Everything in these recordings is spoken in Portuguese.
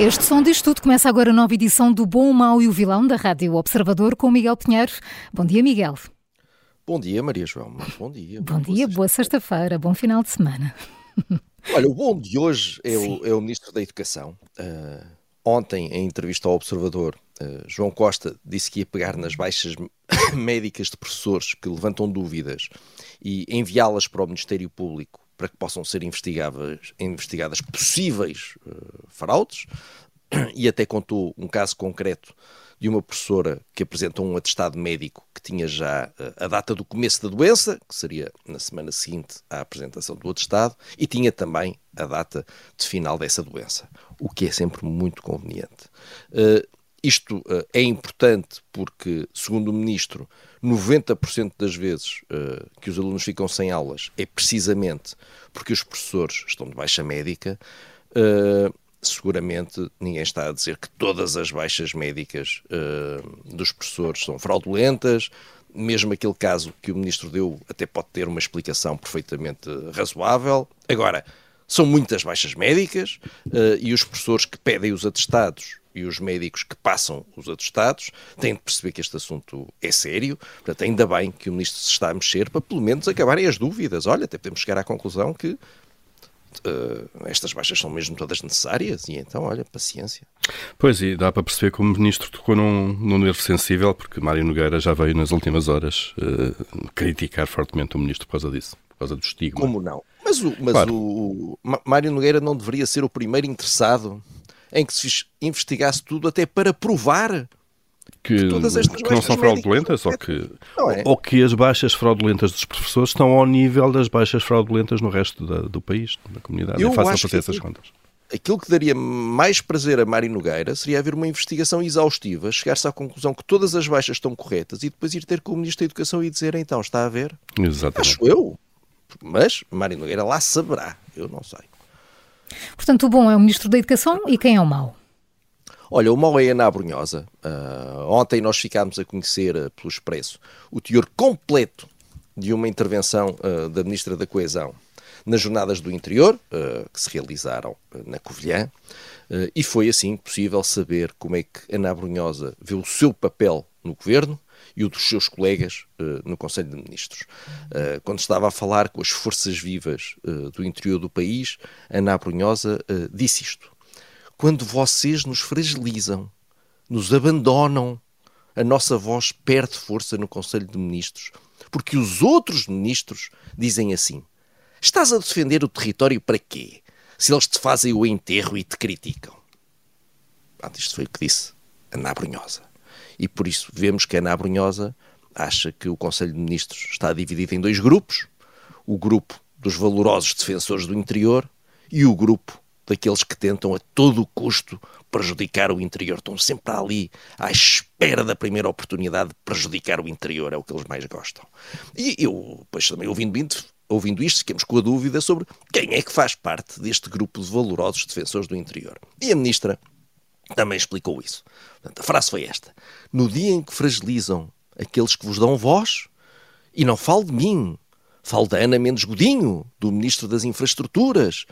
Este som diz tudo. Começa agora a nova edição do Bom, o Mau e o Vilão da Rádio Observador com Miguel Pinheiro. Bom dia, Miguel. Bom dia, Maria João. Bom dia. Bom dia, boa sexta-feira, bom final de semana. Olha, o bom de hoje é, o, é o, Ministro da Educação. Uh, ontem, em entrevista ao Observador, uh, João Costa disse que ia pegar nas baixas médicas de professores que levantam dúvidas e enviá-las para o Ministério Público para que possam ser investigadas, investigadas possíveis uh, fraudes e até contou um caso concreto de uma professora que apresentou um atestado médico que tinha já uh, a data do começo da doença, que seria na semana seguinte à apresentação do atestado, e tinha também a data de final dessa doença, o que é sempre muito conveniente. Uh, isto uh, é importante porque, segundo o Ministro, 90% das vezes uh, que os alunos ficam sem aulas é precisamente porque os professores estão de baixa médica. Uh, seguramente ninguém está a dizer que todas as baixas médicas uh, dos professores são fraudulentas. Mesmo aquele caso que o ministro deu até pode ter uma explicação perfeitamente razoável. Agora, são muitas baixas médicas e os professores que pedem os atestados e os médicos que passam os atestados têm de perceber que este assunto é sério. Portanto, ainda bem que o Ministro se está a mexer para pelo menos acabarem as dúvidas. Olha, até podemos chegar à conclusão que Uh, estas baixas são mesmo todas necessárias e então, olha, paciência. Pois, e dá para perceber como o Ministro tocou num, num nervo sensível, porque Mário Nogueira já veio nas últimas horas uh, criticar fortemente o Ministro por causa disso, por causa do estigma. Como não? Mas, o, mas claro. o, o Mário Nogueira não deveria ser o primeiro interessado em que se investigasse tudo até para provar que, que, não são fraudulentas ou que, é. ou que as baixas fraudulentas dos professores estão ao nível das baixas fraudulentas no resto da, do país, da comunidade. Eu é fácil fazer essas contas. Aquilo que daria mais prazer a Mário Nogueira seria haver uma investigação exaustiva, chegar-se à conclusão que todas as baixas estão corretas e depois ir ter com o Ministro da Educação e dizer então, está a ver? Exatamente. Acho eu. Mas Mário Nogueira lá saberá, eu não sei. Portanto, o bom é o Ministro da Educação e quem é o mau? Olha, o mau é Ana Abrunhosa. Uh, ontem nós ficámos a conhecer, uh, pelo Expresso, o teor completo de uma intervenção uh, da Ministra da Coesão nas Jornadas do Interior, que se realizaram na Covilhã, e foi assim possível saber como é que Ana Abrunhosa vê o seu papel no governo, e o dos seus colegas uh, no Conselho de Ministros. Uh, quando estava a falar com as forças vivas uh, do interior do país, Ana Brunhosa disse isto. Quando vocês nos fragilizam, nos abandonam, a nossa voz perde força no Conselho de Ministros, porque os outros ministros dizem assim: Estás a defender o território para quê? Se eles te fazem o enterro e te criticam. Isto foi o que disse Ana Brunhosa e por isso vemos que a Ana Brunhosa acha que o Conselho de Ministros está dividido em dois grupos, o grupo dos valorosos defensores do interior e o grupo daqueles que tentam a todo custo prejudicar o interior. Estão sempre ali à espera da primeira oportunidade de prejudicar o interior, é o que eles mais gostam. E eu, pois também ouvindo, ouvindo isto, ficamos com a dúvida sobre quem é que faz parte deste grupo de valorosos defensores do interior. E a ministra também explicou isso. Portanto, a frase foi esta: No dia em que fragilizam aqueles que vos dão voz, e não falo de mim, falo da Ana Mendes Godinho, do Ministro das Infraestruturas,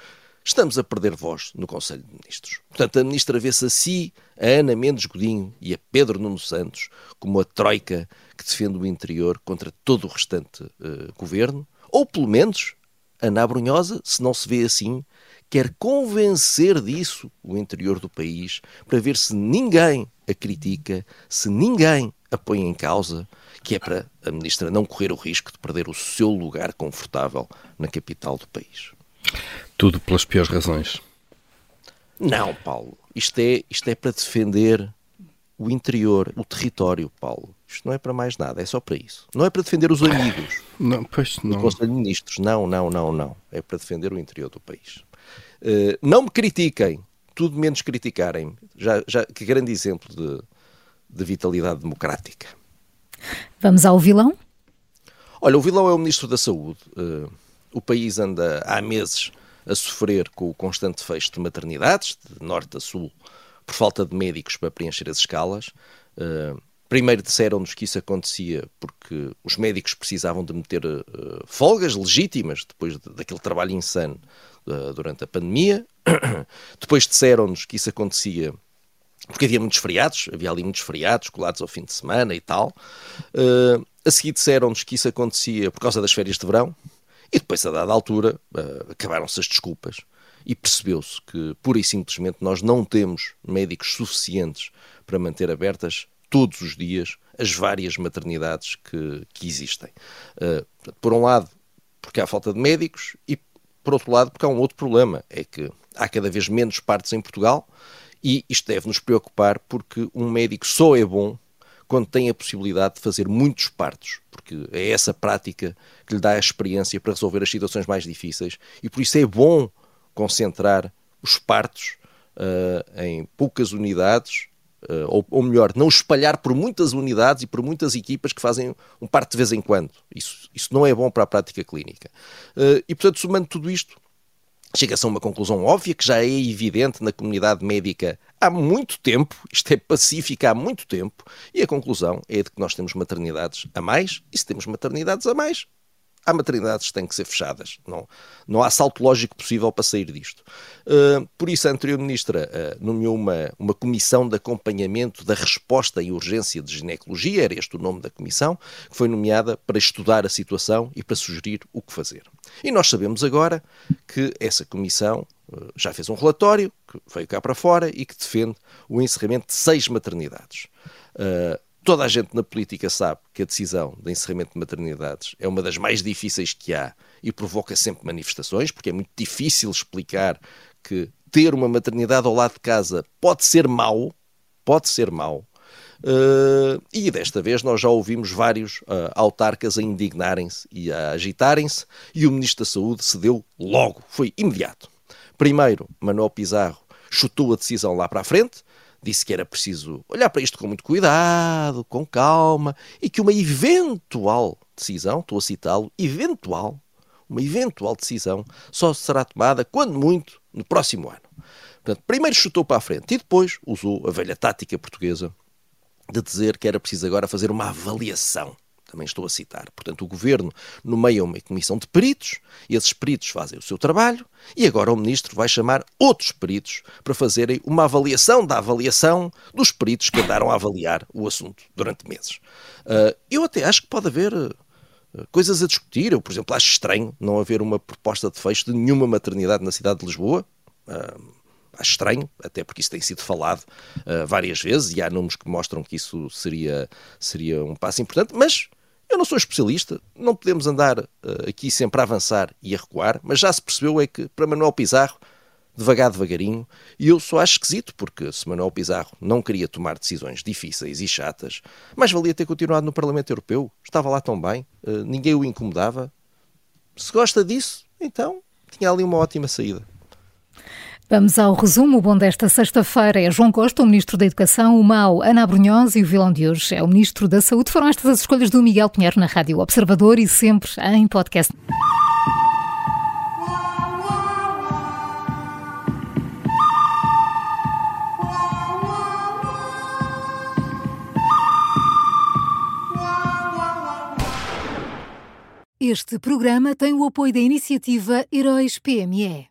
estamos a perder voz no Conselho de Ministros. Portanto, a Ministra vê-se a si, a Ana Mendes Godinho e a Pedro Nuno Santos como a troika que defende o interior contra todo o restante uh, governo, ou pelo menos, Ana Brunhosa, se não se vê assim, quer convencer disso o interior do país para ver se ninguém a critica, se ninguém a põe em causa, que é para a ministra não correr o risco de perder o seu lugar confortável na capital do país. Tudo pelas piores razões. Não, Paulo. Isto é, isto é para defender o interior, o território, Paulo. Isto não é para mais nada, é só para isso. Não é para defender os amigos. Não, pois não. O Conselho de Ministros. Não, não, não, não. É para defender o interior do país. Uh, não me critiquem, tudo menos criticarem. Já, já, que grande exemplo de, de vitalidade democrática. Vamos ao vilão? Olha, o vilão é o Ministro da Saúde. Uh, o país anda há meses a sofrer com o constante fecho de maternidades, de norte a sul, por falta de médicos para preencher as escalas. Uh, primeiro disseram-nos que isso acontecia porque os médicos precisavam de meter uh, folgas legítimas depois de, daquele trabalho insano uh, durante a pandemia. depois disseram-nos que isso acontecia porque havia muitos feriados, havia ali muitos feriados colados ao fim de semana e tal. Uh, a seguir disseram-nos que isso acontecia por causa das férias de verão. E depois, a dada altura, acabaram-se as desculpas e percebeu-se que, pura e simplesmente, nós não temos médicos suficientes para manter abertas todos os dias as várias maternidades que, que existem. Uh, por um lado, porque há falta de médicos e, por outro lado, porque há um outro problema, é que há cada vez menos partos em Portugal e isto deve nos preocupar porque um médico só é bom quando tem a possibilidade de fazer muitos partos, porque é essa prática que lhe dá a experiência para resolver as situações mais difíceis e por isso é bom concentrar os partos uh, em poucas unidades, ou, ou, melhor, não espalhar por muitas unidades e por muitas equipas que fazem um parto de vez em quando. Isso, isso não é bom para a prática clínica. Uh, e, portanto, somando tudo isto, chega-se a uma conclusão óbvia que já é evidente na comunidade médica há muito tempo, isto é pacífica há muito tempo, e a conclusão é de que nós temos maternidades a mais, e se temos maternidades a mais, há maternidades que têm que ser fechadas. Não, não há salto lógico possível para sair disto. Uh, por isso, a anterior ministra uh, nomeou uma, uma comissão de acompanhamento da resposta e urgência de ginecologia, era este o nome da comissão, que foi nomeada para estudar a situação e para sugerir o que fazer. E nós sabemos agora que essa comissão uh, já fez um relatório, que veio cá para fora e que defende o encerramento de seis maternidades. Uh, Toda a gente na política sabe que a decisão de encerramento de maternidades é uma das mais difíceis que há e provoca sempre manifestações, porque é muito difícil explicar que ter uma maternidade ao lado de casa pode ser mau, pode ser mau. Uh, e desta vez nós já ouvimos vários uh, autarcas a indignarem-se e a agitarem-se, e o Ministro da Saúde cedeu logo, foi imediato. Primeiro, Manuel Pizarro chutou a decisão lá para a frente, disse que era preciso olhar para isto com muito cuidado, com calma, e que uma eventual decisão, estou a citá-lo, eventual, uma eventual decisão só será tomada, quando muito, no próximo ano. Portanto, primeiro chutou para a frente e depois usou a velha tática portuguesa de dizer que era preciso agora fazer uma avaliação também estou a citar. Portanto, o governo nomeia uma comissão de peritos, esses peritos fazem o seu trabalho, e agora o ministro vai chamar outros peritos para fazerem uma avaliação da avaliação dos peritos que andaram a avaliar o assunto durante meses. Uh, eu até acho que pode haver uh, coisas a discutir. Eu, por exemplo, acho estranho não haver uma proposta de fecho de nenhuma maternidade na cidade de Lisboa. Uh, acho estranho, até porque isso tem sido falado várias vezes e há números que mostram que isso seria, seria um passo importante, mas eu não sou especialista, não podemos andar uh, aqui sempre a avançar e a recuar, mas já se percebeu é que para Manuel Pizarro, devagar, devagarinho, e eu só acho esquisito, porque se Manuel Pizarro não queria tomar decisões difíceis e chatas, mais valia ter continuado no Parlamento Europeu, estava lá tão bem, uh, ninguém o incomodava. Se gosta disso, então tinha ali uma ótima saída. Vamos ao resumo. O bom desta sexta-feira é João Costa, o Ministro da Educação, o mau Ana Brunhosa e o vilão de hoje é o Ministro da Saúde. Foram estas as escolhas do Miguel Pinheiro na Rádio Observador e sempre em podcast. Este programa tem o apoio da iniciativa Heróis PME.